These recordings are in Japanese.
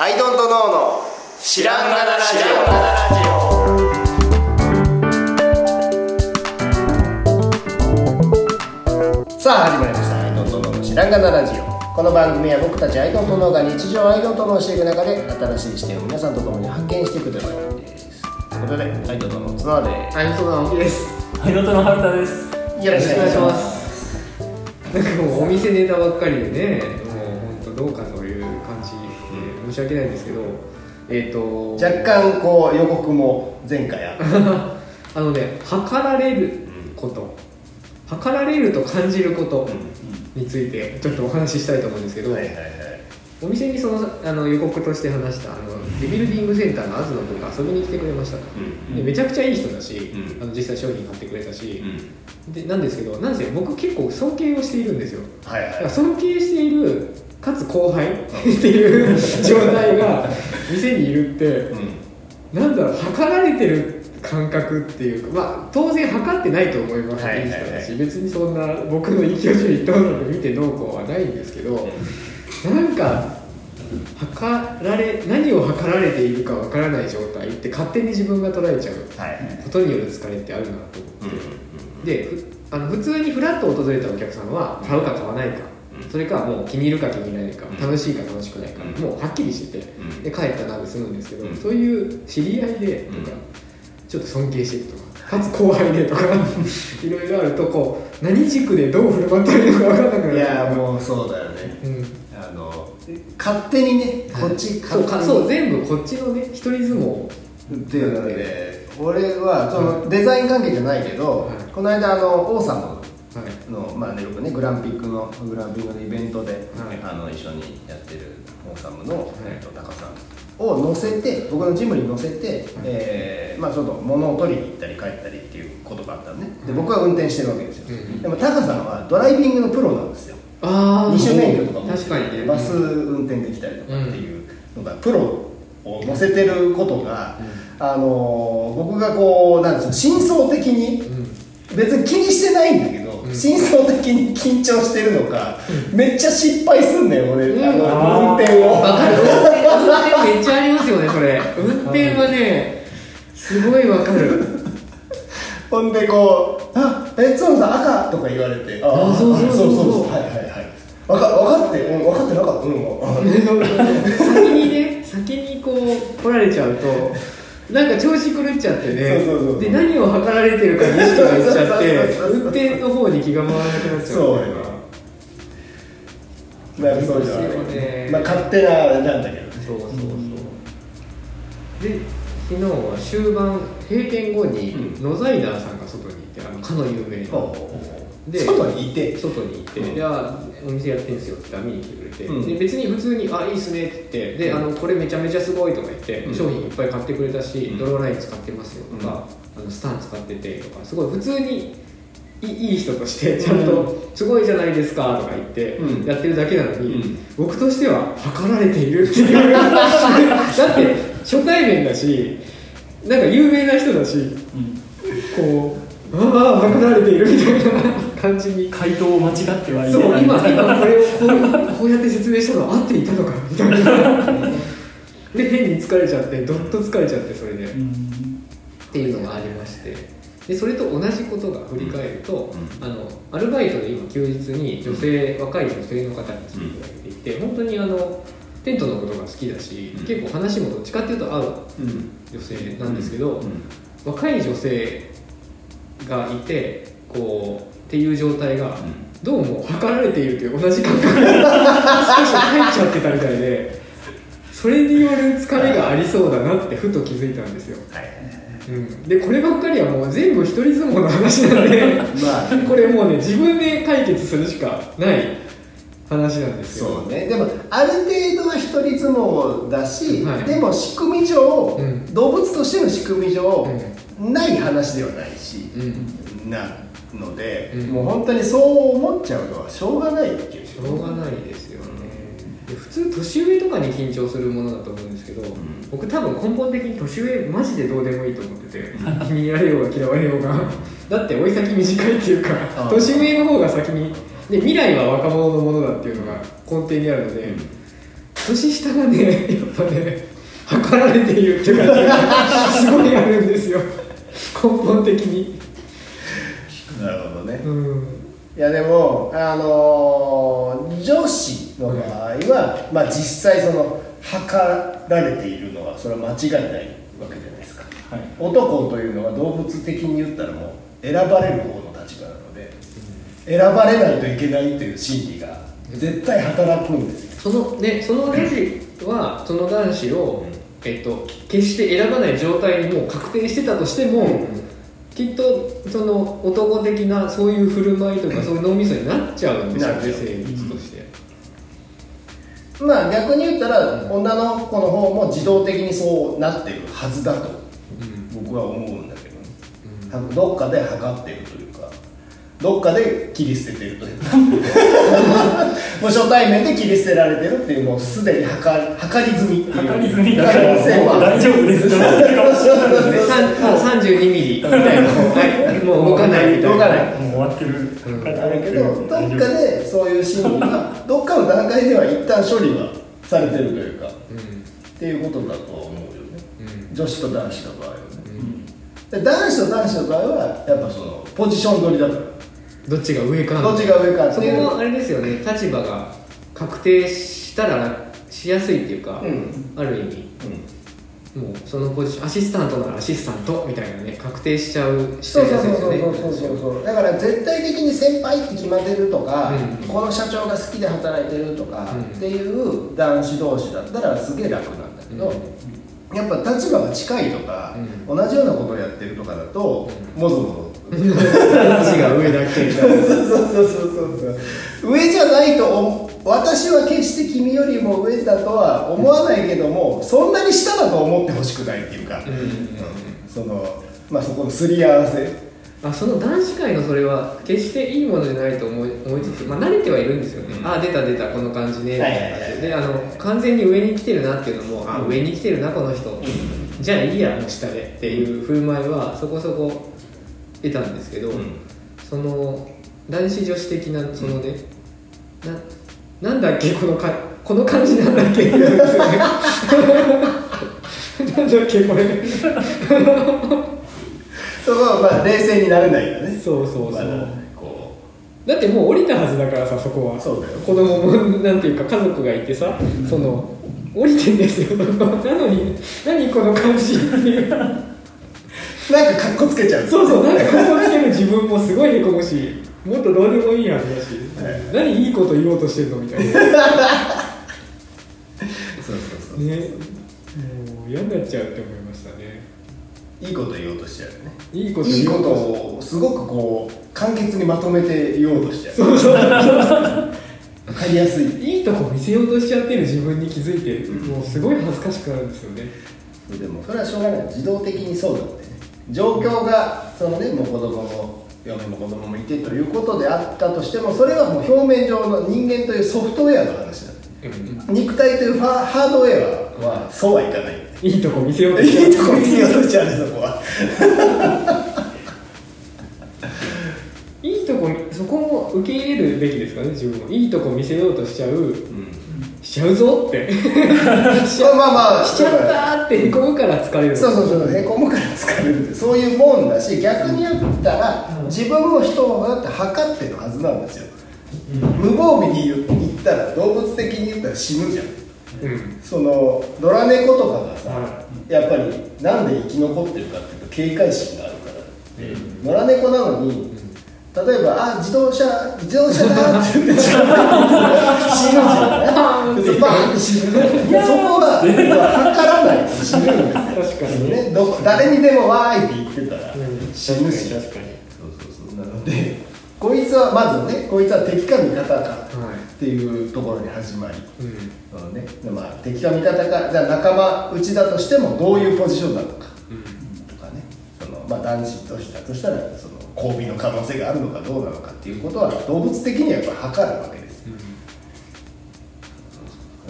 アイドントノーの知らんがなラジオ。さあ始まりました。アイドントノーの知らんがなラジオ。この番組は僕たちアイドントノーが日常 I don't know していく中で新しい視点を皆さんと共に発見していくという番組です。ということでアイドントノーの綱ではい、そうだ、青木です。はい、ノートの春田です。よろしくお願いしまよろしくお願いします。なんかもうお店ネタばっかりでね、もう本当どうかとし訳ないんですけど、えっ、と若干こう予告も前回あった。あのね、測られること、測られると感じることについてちょっとお話ししたいと思うんですけど、はいはいはいお店にそのあの予告として話したあのリビルディングセンターの東君が遊びに来てくれましたと、でめちゃくちゃいい人だし、うん。あの実際商品買ってくれたし、でなんですけどなんせ僕結構尊敬をしているんですよ。はいはい。尊敬しているかつ後輩っていう状態が 店にいるってなんだろう測られてる感覚っていうかまあ当然測ってないと思います、はいはいはい。別にそんな僕の勢い一等なので見てどうこうはないんですけど、なんか測られ何を測られているかわからない状態って勝手に自分が捉えちゃうはい。ことによる疲れってあるなと思って、でふあの普通にフラッと訪れたお客さんは買うか買わないか、うん。それかもう気に入るか気に入らないか、うん。楽しいか楽しくないか、うん。もうはっきりしてて、うん。で帰ったなで済むんですけど、うん。そういう知り合いでとか、うんちょっと尊敬してるとかかつ後輩でとか いろいろあるとこう何軸でどう振る舞ったらいいのか分からなくなる。いやもうそうだよね。うん勝手にねこっちそうか勝手に。そう全部こっちのね一人相撲。っていうので俺はそのデザイン関係じゃないけど、はい。この間あの王さんのはい。の、まあね、よくねグランピックのグランピングのイベントで、はい。あの一緒にやってるオーサムの、い。えっと高さんを乗せて僕のジムに乗せて、えーまあ、ちょっと物を取りに行ったり帰ったりっていうことがあったのね。で僕は運転してるわけですよ、うんでも高さんはドライビングのプロなんですよああ二種免許とかも。確かにね。バス運転できたりとかっていうのが、プロを乗せてることが、あのー僕がこうなんですよ真相的にうん。別に気にしてないんだけど、うん。真相的に緊張してるのか、めっちゃ失敗すんだよ俺、うん。あの運転を。わかる。運転運転めっちゃありますよねそれ。運転はねすごいわかる。ほんでこう「あえつのさん赤」とか言われて「ああそうそうそうそう。はいはいはい。分か分かって、うん、分かってなかったうんあ先にね先にこう来られちゃうとなんか調子狂っちゃってね。そうそうそうそう。で何を測られてるかに意識がいっちゃってそうそうそうそう運転の方に気が回らなくなっちゃそううよんだよね。なんかそうじゃないですよね。まあ勝手なあれなんだけどね。そうそうそう。で昨日は終盤閉店後にうん。ノザイダーさんが外にのかの有名で外にいて。外に行って「うん。いやお店やってんすよ」って見に来てくれて、うん。で別に普通に「あいいっすね」って言ってであのこれめちゃめちゃすごいとか言って、うん。商品いっぱい買ってくれたし、うん。ドローライン使ってますよとか、あのスタン使っててとかすごい普通にいいいい人としてちゃんと「すごいじゃないですか」とか言ってうん。やってるだけなのに、うん。僕としては測られているっていう。だって初対面だしなんか有名な人だしこう「ああ測られている」みたいな感じに。回答を間違ってはいそう今今これをこうこうやって説明したのは合っていたのかみたいな。で変に疲れちゃってどっと疲れちゃってそれで、うん。っていうのがありまして。でそれと同じことが振り返ると、うん。あのアルバイトで今休日に女性、若い女性の方に来ていただいていて、本当にあのテントのことが好きだし、うん。結構話もどっちかっていうと合ううん。女性なんですけど、うん。若い女性がいてこうっていう状態が、どうも測られているという同じ感覚。が少し入っちゃってたみたいでそれによる疲れがありそうだなってふと気づいたんですよ、はい。うん、でこればっかりはもう全部一人相撲の話なんでまあ。ねこれもうね自分で解決するしかない話なんですよ。そうね。でもある程度は一人相撲だし、はい。でも仕組み上、うん。動物としての仕組み上、うない話ではないし、うん。なので、うん。もう本当にそう思っちゃうのはしょうがないっていうしょうがないですよね。で普通年上とかに緊張するものだと思うんですけど、僕多分根本的に年上マジでどうでもいいと思ってて 気に入られようが嫌われようがだって追い先短いっていうか年上の方が先にで未来は若者のものだっていうのが根底にあるので、年下がねやっぱね測られているって感じがすごいあるんですよ根本的に。なるほどね。うん。いやでもあのー女子の場合は、まあ実際その測られているのはそれは間違いないわけじゃないですか。はい。男というのは動物的に言ったらもう選ばれる方の立場なので選ばれないといけないという心理が絶対働くんですよ。そのねその男子はその男子を、えっと、決して選ばない状態にもう確定してたとしても、きっとその男的なそういう振る舞いとかそういう脳みそになっちゃうんですよね生物として、まあ逆に言ったら女の子の方も自動的にそうなってるはずだと僕は思うんだけどね。多分どっかで測ってるというかどっかで切り捨ててるというか。もう初対面で切り捨てられてるっていうもうすでに測測り済みっていう。測り済み。可だから大丈夫です。って思ってるかもしれないでさんもう32ミリみたいなはい。もう動かないみたいな。動かない。もう終わってる。うんあるけどどっかでそういう心理がどっかの段階では一旦処理はされてるというかっうていうことだと思うよね。んうん。女子と男子の場合はね。うん。で男子と男子の場合はやっぱそのポジション取りだからどっちが上かどっちが上かそこもあれですよね。立場が確定したらしやすいっていうか、うん。ある意味。もうそのポジションアシスタントならアシスタントみたいなね確定しちゃうそうそうそうそうそうそう。だから絶対的に先輩って決まってるとか、うん。この社長が好きで働いてるとかうん。っていう男子同士だったらすげえ楽なんだけど、やっぱ立場が近いとか、同じようなことをやってるとかだと、もぞもぞ話が上だけみたいなそうそうそうそう。そう上じゃないと思私は決して君よりも上だとは思わないけどもそんなに下だと思ってほしくないっていうか、うんうんうん。うんそのまあそこのすり合わせ。あその男子会のそれは決していいものじゃないと思い思いつつ、まあ、慣れてはいるんですよね、うん。ああ出た出たこの感じね。みたはいいなはいはい。であの完全に上に来てるなっていうのも、あ上に来てるなこの人、じゃあいいやもう下でっていう振る舞いはそこそこ得たんですけど、その男子女子的なそのね、ななんだっけこのかこの感じなんだっけなんだっけこれ。そこはまあ冷静になれないよね。そうそうそう、まだこだってもう降りたはずだからさそこは。そうだよ。子供もなんていうか家族がいてさその降りてんですよ。なのに何この感じっていううなんかかっこつけちゃう。そうそうなんかここつける自分もすごいへこむしもっとどうでもいいはずだし、はい。何いいこと言おうとしてんのみたいな。ねそうそうそう。もう嫌になっちゃうって思いましたね。いいこと言おうとしちゃうよね。いいこといいこと。言おうとをすごくこう簡潔にまとめて言おうとしちゃう。そうそう。わかりやすい。いいとこ見せようとしちゃってる自分に気づいてもうすごい恥ずかしくなるんですよねでもそれはしょうがない自動的にそうだってね状況がそのねもう子供も嫁も子供もいてということであったとしてもそれはもう表面上の人間というソフトウェアの話だ肉体というファハードウェアはそうはいかない。いいとこ見せようとしちゃういいとこ見せようとしちゃうねそこは。いいとこそこも受け入れるべきですかね自分もいいとこ見せようとしちゃう。しちゃうぞって。まあまあしちゃったってへこむから疲れる。そうそうそう。へこむから疲れるそういうもんだし逆に言ったら自分も人をだって測ってるはずなんですよ。無防備に言ったら動物的に言ったら死ぬじゃん。うん。その野良猫とかがさ、はやっぱりなんで生き残ってるかっていうと警戒心があるからで野良猫なのに例えば「あ自動車自動車だ」って言って近づいてきたら死ぬじゃんねでバーンって死ぬそこは測らない死ぬんです確かにね誰にでも「わーい」って言ってたら死ぬし確かにそうそうそうなのでこいつはまずねこいつは敵か味方かっていうところに始まり。うん。ねまあ、敵か味方かじゃ仲間内だとしてもどういうポジションなのかとかねその、まあ、男子としたとしたらその交尾の可能性があるのかどうなのかっていうことは動物的にはやっぱ測るわけです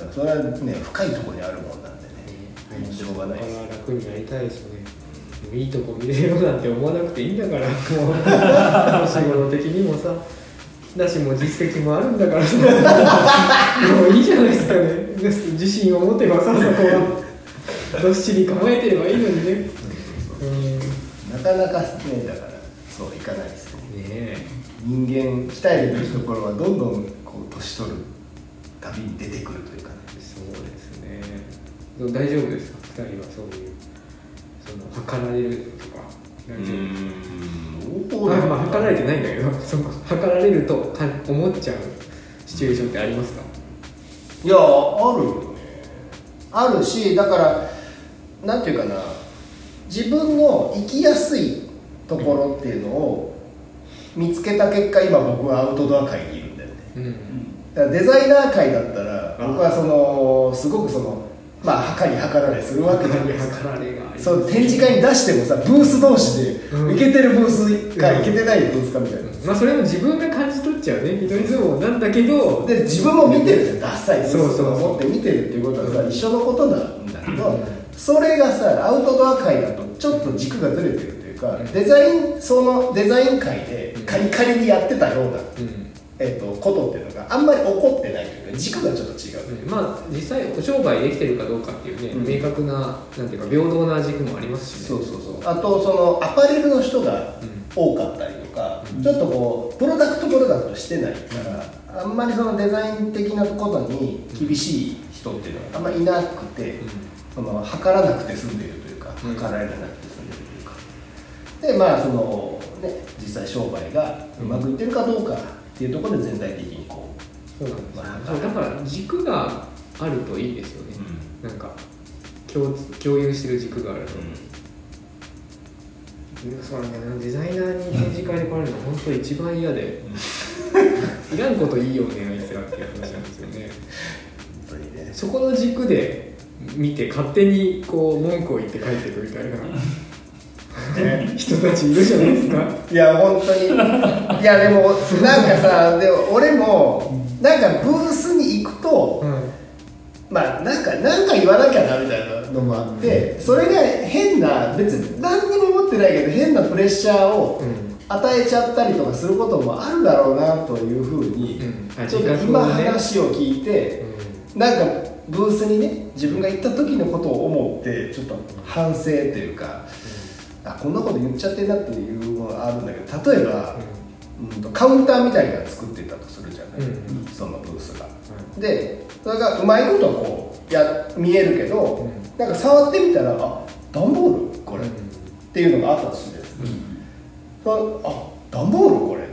からそれはね深いところにあるもんなんでね。しょうがないです。楽になりたいですよねいいとこ見れようなんて思わなくていいんだからもう。お 仕事的にもさだしもう実績もあるんだからさ。もういいじゃないですかね。自信を持てばさそこは。どっしり構えてればいいのにね。なかなかねだからそういかないですねえ。人間鍛えるべきところはどんどんこう年取るたびに出てくるというかね大丈夫ですか二人はそういうその測られるとか大丈夫んまあ、まあ測られてないんだけど その測られるとか思っちゃうシチュエーションってありますか？いやあるよね。あるしだからなんていうかな。自分の生きやすいところっていうのを見つけた結果今僕はアウトドア界にいるんだよね。うん。だからデザイナー界だったら僕はそのすごくそのまあ測り測られするわけじゃないですか。そう展示会に出してもさブース同士で、うん。いけてるブースかいけてないブースかみたいな、まあそれも自分が感じ取っちゃうね一人相撲なんだけどで自分も見てるじゃん。ダッサいそうそうそう。とか持って見てるっていうことはさ一緒のことなんだけどそれがさアウトドア界だとちょっと軸がずれてるというかデザインそのデザイン界でカリカリにやってたような、うんえっとことっていうのがあんまり起こってないというか軸がちょっと違う、まあ実際商売できてるかどうかっていうね、うん。明確ななんていうか平等な軸もありますしね。そうそうそう。あとそのアパレルの人がうん。多かったりとか、ちょっとこうプロダクトプロダクトしてないから、あんまりそのデザイン的なことに厳しい人っていうのがあんまりいなくて、その測らなくて済んでいるというかうん。測られなくて済んでいるというか、でまあそのね実際商売がうまくいってるかどうかっていうところで全体的にこそうなんですよ、まあそうだから軸があるといいですよね、なんか共共有してる軸があると、そうなんだよなデザイナーに展示会で来られるの本当一番嫌で、いらんこといいよねあいつらっていう話なんですよね。う本当にね。そこの軸で見て勝手にこう文句を言って帰ってくみたいな人たちいるじゃないですか。いや本当に。いやでもなんかさでも俺もなんかブースに行くと、はまあなんかなんか言わなきゃなみたいなのもあって、それが変な別に何にも思ってないけど変なプレッシャーを与えちゃったりとかすることもあるだろうなというふうに、うん。あちょっと今話を聞いて、なんかブースにね自分が行った時のことを思ってちょっと反省というか、あこんなこと言っちゃってんなっていうのがあるんだけど例えば、うんとカウンターみたいなの作ってたとするじゃない、うん。そのブースが。でそれがうまいことこうや見えるけど、うなんか触ってみたらあ段ボールこれ、うん。っていうのがあったとするじゃない？ですあ段ボールこれ。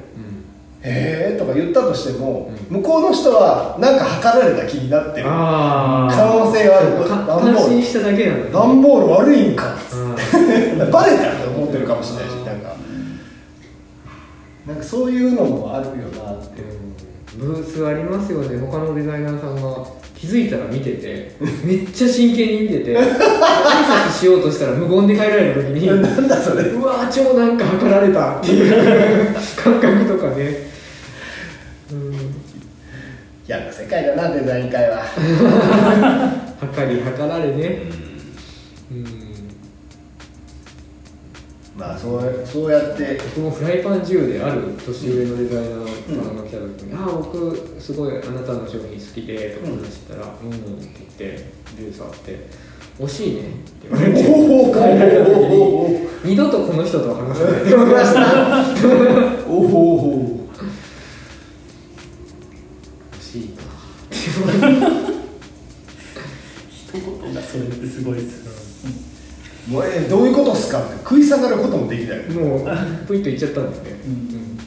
へえとか言ったとしても、向こうの人はなんか測られた気になってるあ可能性があるか段ボール感心しただけなんだね。段ボール悪いんかあ バレたって思ってるかもしれないしなんか。なんかそういうのもあるよなってーブースありますよね。他のデザイナーさんが気づいたら見ててめっちゃ真剣に見てて 挨拶しようとしたら無言で帰られた時に なんだそれ。うわー超なんか測られたっていう感覚とかね。うん。嫌な世界だなデザイン界は。測り測られね。うんまあそうそうやって。僕もフライパン10である年上のデザイナーさん。が来た時に「ああ僕すごいあなたの商品好きで」とか話してたら「うん」って言ってビュー触って「惜しいね」って言われて。おお帰られた時に二度とこの人とは話さない。って思いましたおお惜しいな。って言われて一言がそれってすごいですよもうえどういうことっすかって食い下がることもできない。もうプイッと言っちゃったんですね、うんう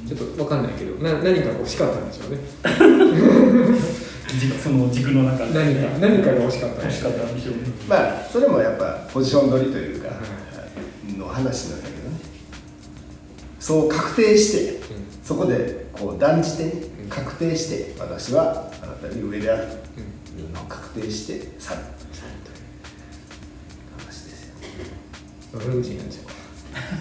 ん。ちょっと分かんないけどな何かが欲しかったんでしょうね。軸その軸の中で。何か何かが欲しかったんでしかったんでしょうね。まあそれもやっぱポジション取りというか、の話なんだけどね。そう確定して、そこでこう断じて確定して私はあなたに上であるというのを確定して去る悪口になっちゃう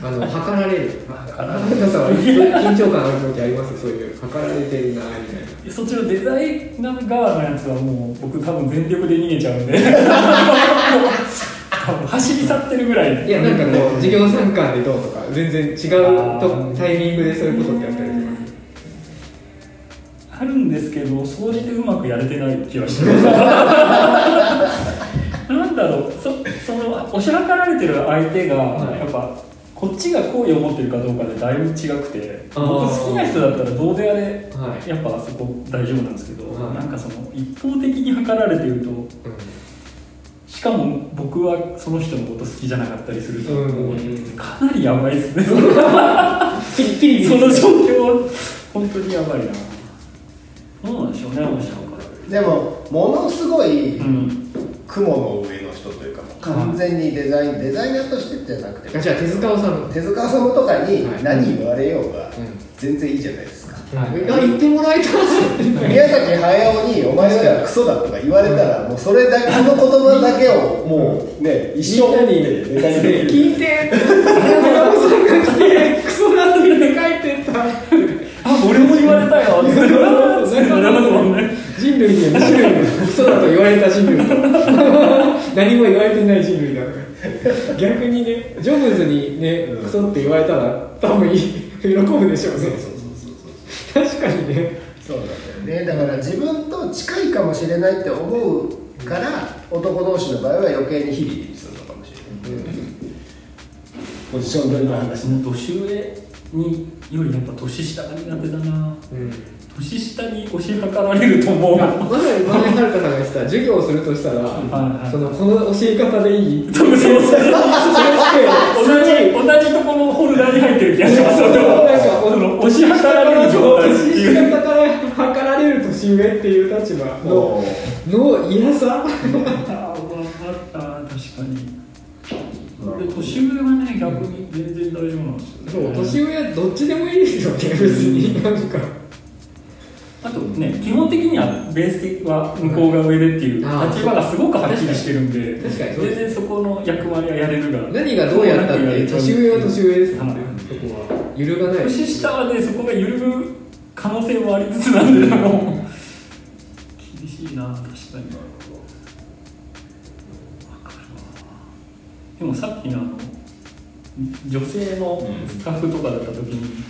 あの測られる。測られる。皆さんは緊張感ある時ありますそういう。測られてるなみたいな。そっちのデザイナー側のやつはもう僕多分全力で逃げちゃうんで。多分走り去ってるぐらいいやなんかこう授業参観でどうとか全然違うとタイミングでそういうことってやったりしますあるんですけど総じてうまくやれてない気はしてます だろうそその押し量られてる相手がはい。やっぱこっちが好意を持ってるかどうかでだいぶ違くて僕好きな人だったらどうであれはい。やっぱそこ大丈夫なんですけど、はい。なんかその一方的に測られてるとしかも僕はその人のこと好きじゃなかったりすると、うん。かなりやばいですね。ピリピリ。その状況は本当にやばいな。どうなんでしょうね面白いでもものすごいうん。雲の上の完全にデザインデザイナーとしてじゃなくて。あじゃあ手塚治虫。手塚治虫とかにはい。何言われようがうん。全然いいじゃないですか、あ言ってもらえた 宮崎駿に「お前はクソだ」とか言われたらもうそれだけその言葉だけをもうね一生にネタにできる聞いて。山本さんが来てクソだって書いてたあ俺も言われたよってなりますもんね 人類には2種類のクソだと言われた人類と何も言われてない人類だから。逆にねジョブズにねうん。クソって言われたら多分喜ぶでしょうね。確かにね。そうなんだよね。だから自分と近いかもしれないって思うから男同士の場合は余計にヒリヒリするのかもしれない、ポジション取りの話その年上によりやっぱ年下が苦手だな。うん。年下に押し量られると思う。まさに前はるかさんが言ってた授業をするとしたら、そのこの教え方でいい？そうそうそう。同じ同じところのホルダーに入ってる気がしますし量られる状態って年いう。下から測られる年上っていう。立場のの嫌さ？分かった。確かに。で年上はね逆に全然大丈夫なんですよ、そう年上はどっちでもいいですよね別になんか。あとね基本的にはベース的は向こうが上でっていう立場がすごくはっきりしてるんで全然そこの役割はやれるが何がどうやったって年上は年上ですもんね。はいそこは揺るがない。年下はねそこが揺るぐ可能性もありつつなんでもう厳しいな確かに。でもさっきのあの女性のスタッフとかだった時に、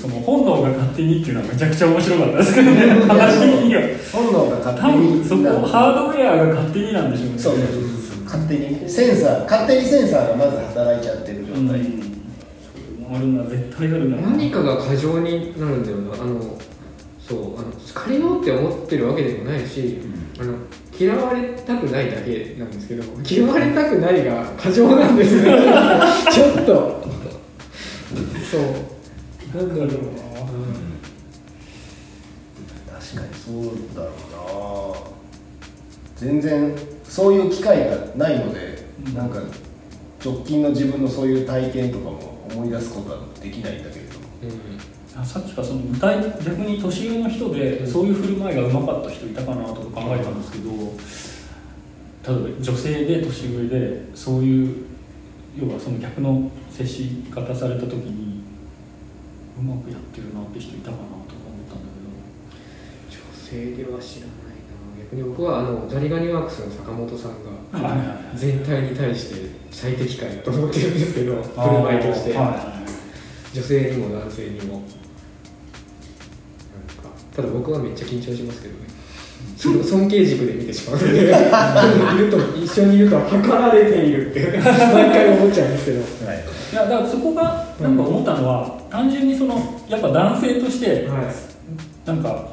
その本能が勝手にっていうのはめちゃくちゃ面白かったですけどね。話的には。本能が勝多手に。分そこハードウェアが勝手になんでしょうね。そうそうそうそう。勝手にセンサー勝手にセンサーがまず働いちゃってる状態、うん。あるな絶対あるな。何かが過剰になるんだよな。あのそうあの好かれようって思ってるわけでもないし、あの嫌われたくないだけなんですけど嫌われたくないが過剰なんですよね。ちょっと。そう。なんだろうな、確かにそうだろうな。全然そういう機会がないので、うん。なんか直近の自分のそういう体験とかも思い出すことはできないんだけれども。あさっきからその具体逆に年上の人でそういう振る舞いがうまかった人いたかなとか考えたんですけど例えば女性で年上でそういう要はその逆の接し方された時にうまくやってるなって人いたかなとか思ったんだ女性では知らないな。逆に僕はあのザリガニワークスの坂本さんが全体に対して最適解だと思ってるんですけど振る舞いとして、はい。はいはい女性にも男性にもただ僕はめっちゃ緊張しますけどね。その尊敬軸で見てしまうので いると一緒にいると測られているって毎回思っちゃうんですけど。はい。いやだからそこがなんか思ったのは、単純にそのやっぱ男性としてはい。なんか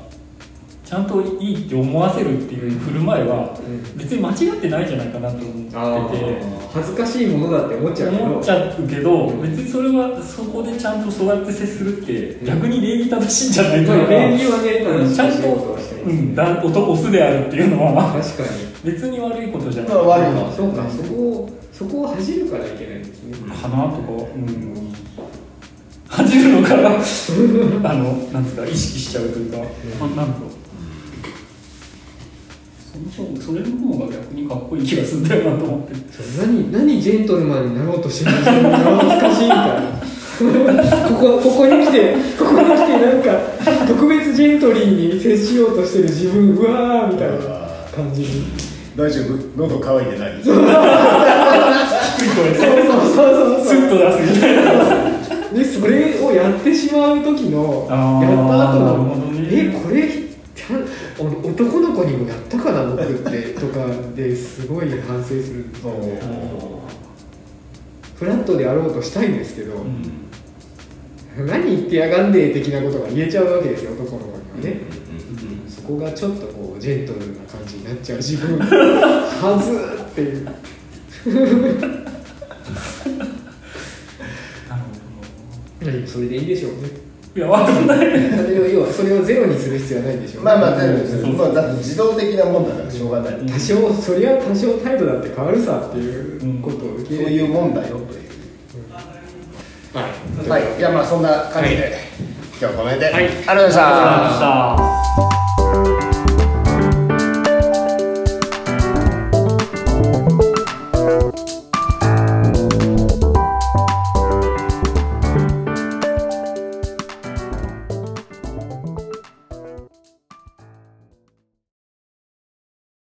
ちゃんといいって思わせるっていう振る舞いはうん。別に間違ってないんじゃないかなと思ってて。恥ずかしいものだって思っちゃうけど。思っちゃうけど別にそれはそこでちゃんとそうやって接するって逆に礼儀正しいんじゃないかまあな、礼儀はねちゃんとうん、だオオスであるっていうのは確かに。別に悪いことじゃない。まあ悪いのそうか。そこをそこを恥じるからいけないんですね。かなとかうん。恥じるのかな。あのなんつうか意識しちゃうというか、あなんだろうその方それの方が逆にかっこいい気がするんだよなと思って。そう何何ジェントルマンになろうとしてるの恥ずかしいみたいなここここに来てここに来てなんか特別ジェントリーに接しようとしてる自分うわーみたいな感じに。大丈夫？喉乾いてない？低い声で。そうそうそうそう。スッと出すみたいな。でそれをやってしまう時のやった後のね。えこれ男の子にもやったかな僕って とかですごい反省するんですよね。フラットであろうとしたいんですけど、うん。何言ってやがんで的なことが言えちゃうわけですよ男の子にはね、うんそこがちょっとこうジェントルな感じになっちゃう。自分はずーっていう。それでいいでしょうね。どいやわかんない。それを要はそれをゼロにする必要はないんでしょうね。まあまあ全部ですそうまあだって自動的なもんだからしょうがない、うん多少そりゃ多少態度だって変わるさっていうことを受そうけ入れて。いうもんだよという。はい。はい。いやまあそんな感じで、はい。今日はこの辺で、はい。ありがとうございました。ありがとうございました